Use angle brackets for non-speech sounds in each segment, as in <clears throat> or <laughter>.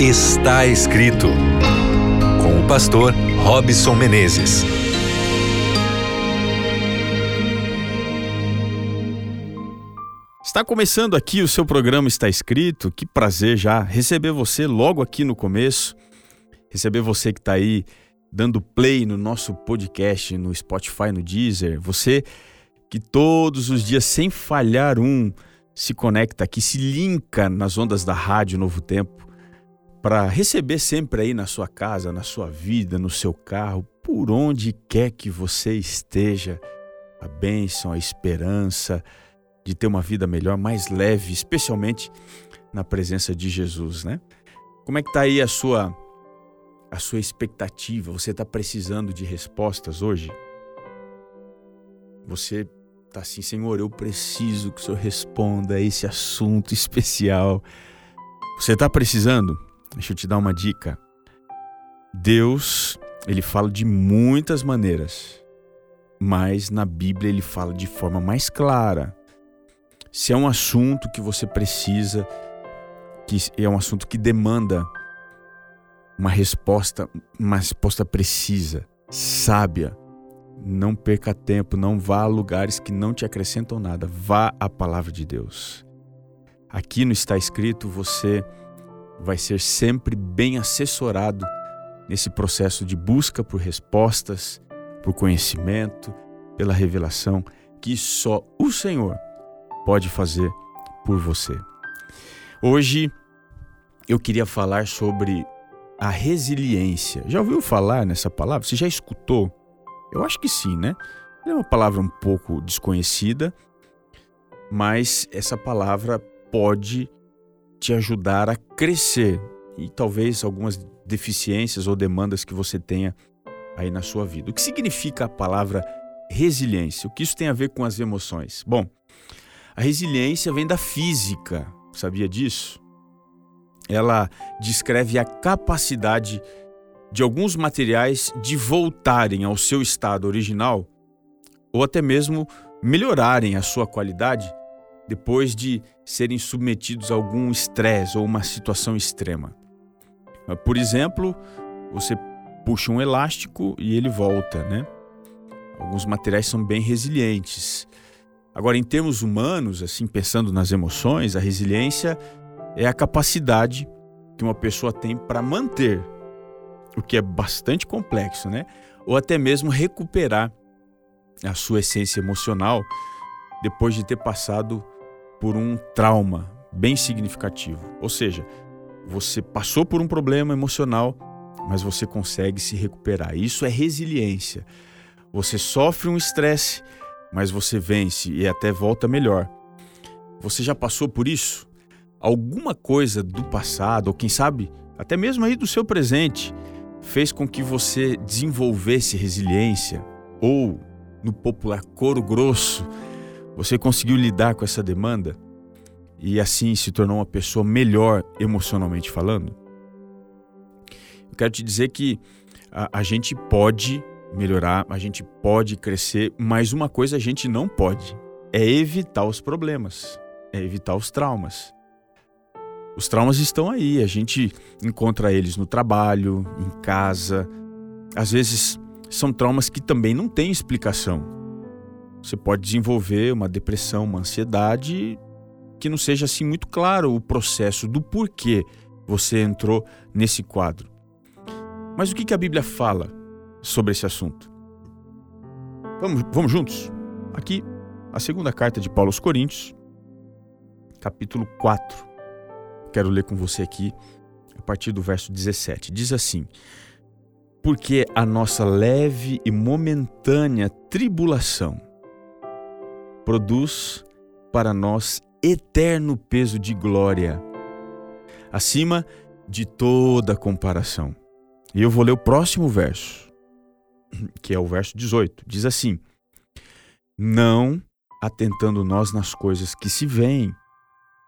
Está escrito com o pastor Robson Menezes. Está começando aqui o seu programa Está Escrito. Que prazer já receber você logo aqui no começo. Receber você que está aí dando play no nosso podcast, no Spotify, no Deezer. Você que todos os dias, sem falhar um, se conecta aqui, se linka nas ondas da Rádio Novo Tempo para receber sempre aí na sua casa, na sua vida, no seu carro, por onde quer que você esteja, a bênção, a esperança de ter uma vida melhor, mais leve, especialmente na presença de Jesus, né? Como é que tá aí a sua a sua expectativa? Você está precisando de respostas hoje? Você tá assim, Senhor, eu preciso que o Senhor responda a esse assunto especial. Você está precisando? Deixa eu te dar uma dica. Deus, ele fala de muitas maneiras, mas na Bíblia ele fala de forma mais clara. Se é um assunto que você precisa, que é um assunto que demanda uma resposta, uma resposta precisa, sábia, não perca tempo, não vá a lugares que não te acrescentam nada, vá à palavra de Deus. Aqui no está escrito, você vai ser sempre bem assessorado nesse processo de busca por respostas, por conhecimento, pela revelação que só o Senhor pode fazer por você. Hoje eu queria falar sobre a resiliência. Já ouviu falar nessa palavra? Você já escutou? Eu acho que sim, né? É uma palavra um pouco desconhecida, mas essa palavra pode te ajudar a crescer e talvez algumas deficiências ou demandas que você tenha aí na sua vida. O que significa a palavra resiliência? O que isso tem a ver com as emoções? Bom, a resiliência vem da física, sabia disso? Ela descreve a capacidade de alguns materiais de voltarem ao seu estado original ou até mesmo melhorarem a sua qualidade depois de serem submetidos a algum estresse ou uma situação extrema. Por exemplo, você puxa um elástico e ele volta, né? Alguns materiais são bem resilientes. Agora, em termos humanos, assim, pensando nas emoções, a resiliência é a capacidade que uma pessoa tem para manter, o que é bastante complexo, né? Ou até mesmo recuperar a sua essência emocional depois de ter passado por um trauma bem significativo. Ou seja, você passou por um problema emocional, mas você consegue se recuperar. Isso é resiliência. Você sofre um estresse, mas você vence e até volta melhor. Você já passou por isso? Alguma coisa do passado, ou quem sabe até mesmo aí do seu presente, fez com que você desenvolvesse resiliência? Ou, no popular coro grosso, você conseguiu lidar com essa demanda e assim se tornou uma pessoa melhor emocionalmente falando? Eu quero te dizer que a, a gente pode melhorar, a gente pode crescer, mas uma coisa a gente não pode: é evitar os problemas, é evitar os traumas. Os traumas estão aí, a gente encontra eles no trabalho, em casa. Às vezes são traumas que também não têm explicação. Você pode desenvolver uma depressão, uma ansiedade que não seja assim muito claro o processo do porquê você entrou nesse quadro. Mas o que a Bíblia fala sobre esse assunto? Vamos, vamos juntos? Aqui, a segunda carta de Paulo aos Coríntios, capítulo 4. Quero ler com você aqui a partir do verso 17. Diz assim: Porque a nossa leve e momentânea tribulação produz para nós eterno peso de glória, acima de toda comparação. E eu vou ler o próximo verso, <clears throat> que é o verso 18. Diz assim: Não atentando nós nas coisas que se veem,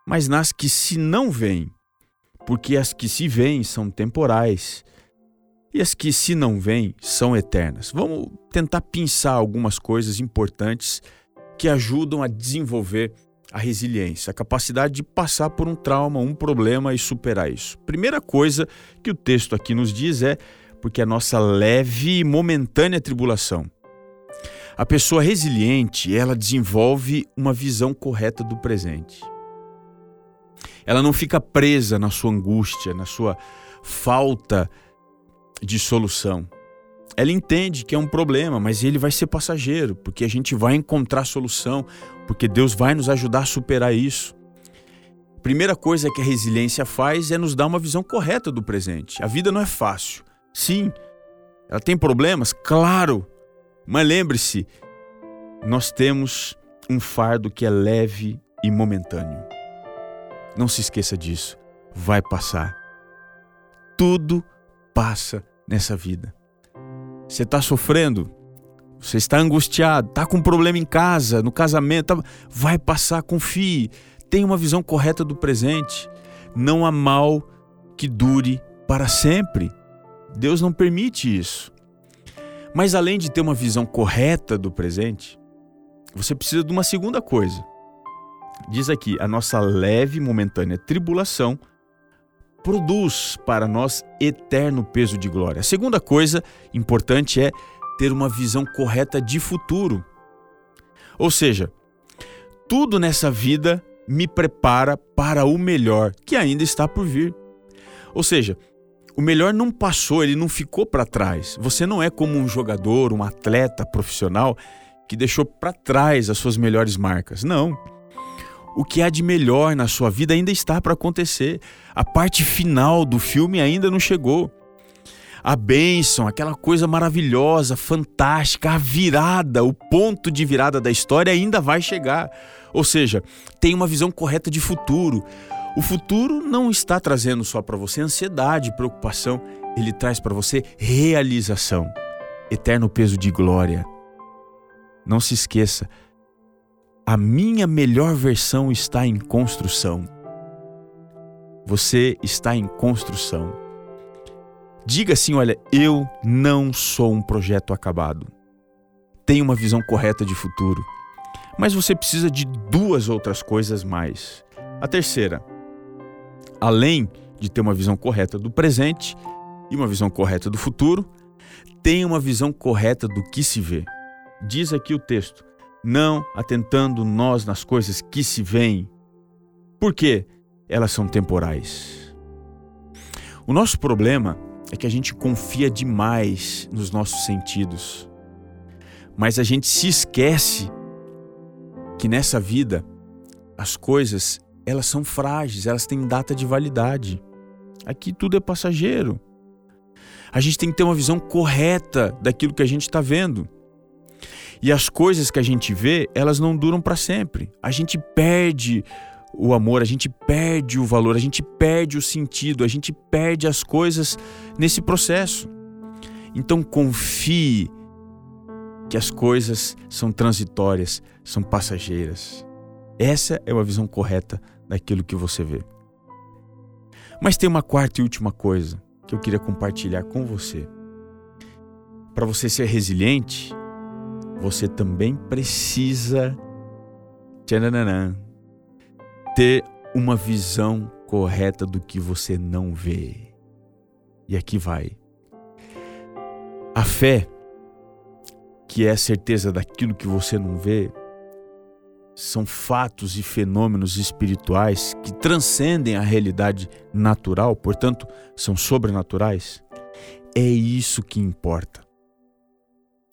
mas nas que se não veem, porque as que se veem são temporais e as que se não veem são eternas. Vamos tentar pensar algumas coisas importantes que ajudam a desenvolver a resiliência, a capacidade de passar por um trauma, um problema e superar isso. Primeira coisa que o texto aqui nos diz é porque a nossa leve e momentânea tribulação. A pessoa resiliente, ela desenvolve uma visão correta do presente. Ela não fica presa na sua angústia, na sua falta de solução. Ela entende que é um problema, mas ele vai ser passageiro, porque a gente vai encontrar solução, porque Deus vai nos ajudar a superar isso. Primeira coisa que a resiliência faz é nos dar uma visão correta do presente. A vida não é fácil. Sim, ela tem problemas, claro, mas lembre-se, nós temos um fardo que é leve e momentâneo. Não se esqueça disso. Vai passar. Tudo passa nessa vida. Você está sofrendo, você está angustiado, está com um problema em casa, no casamento, tá... vai passar, confie. Tenha uma visão correta do presente. Não há mal que dure para sempre. Deus não permite isso. Mas além de ter uma visão correta do presente, você precisa de uma segunda coisa. Diz aqui: a nossa leve momentânea tribulação produz para nós eterno peso de glória. A segunda coisa importante é ter uma visão correta de futuro. Ou seja, tudo nessa vida me prepara para o melhor que ainda está por vir. Ou seja, o melhor não passou, ele não ficou para trás. Você não é como um jogador, um atleta profissional que deixou para trás as suas melhores marcas. Não. O que há de melhor na sua vida ainda está para acontecer. A parte final do filme ainda não chegou. A bênção, aquela coisa maravilhosa, fantástica, a virada, o ponto de virada da história ainda vai chegar. Ou seja, tem uma visão correta de futuro. O futuro não está trazendo só para você ansiedade, preocupação, ele traz para você realização, eterno peso de glória. Não se esqueça, a minha melhor versão está em construção. Você está em construção. Diga assim: olha, eu não sou um projeto acabado. Tenho uma visão correta de futuro. Mas você precisa de duas outras coisas mais. A terceira, além de ter uma visão correta do presente e uma visão correta do futuro, tem uma visão correta do que se vê. Diz aqui o texto: não atentando nós nas coisas que se veem, porque elas são temporais. O nosso problema é que a gente confia demais nos nossos sentidos, mas a gente se esquece que nessa vida as coisas elas são frágeis, elas têm data de validade. Aqui tudo é passageiro. A gente tem que ter uma visão correta daquilo que a gente está vendo. E as coisas que a gente vê, elas não duram para sempre. A gente perde o amor, a gente perde o valor, a gente perde o sentido, a gente perde as coisas nesse processo. Então confie que as coisas são transitórias, são passageiras. Essa é uma visão correta daquilo que você vê. Mas tem uma quarta e última coisa que eu queria compartilhar com você. Para você ser resiliente, você também precisa ter uma visão correta do que você não vê. E aqui vai. A fé, que é a certeza daquilo que você não vê, são fatos e fenômenos espirituais que transcendem a realidade natural, portanto, são sobrenaturais. É isso que importa.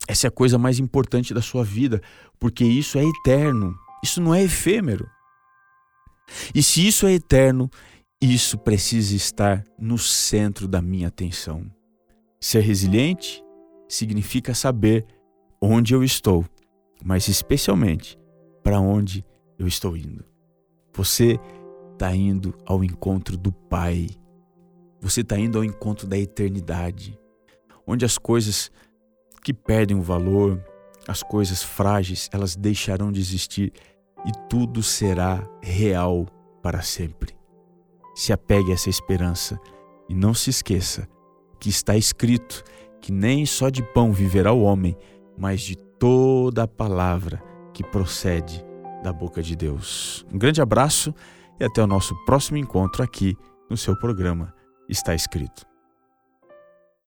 Essa é a coisa mais importante da sua vida, porque isso é eterno, isso não é efêmero. E se isso é eterno, isso precisa estar no centro da minha atenção. Ser resiliente significa saber onde eu estou, mas especialmente para onde eu estou indo. Você está indo ao encontro do Pai. Você está indo ao encontro da eternidade, onde as coisas que perdem o valor, as coisas frágeis, elas deixarão de existir e tudo será real para sempre. Se apegue a essa esperança e não se esqueça que está escrito que nem só de pão viverá o homem, mas de toda a palavra que procede da boca de Deus. Um grande abraço e até o nosso próximo encontro aqui no seu programa Está Escrito.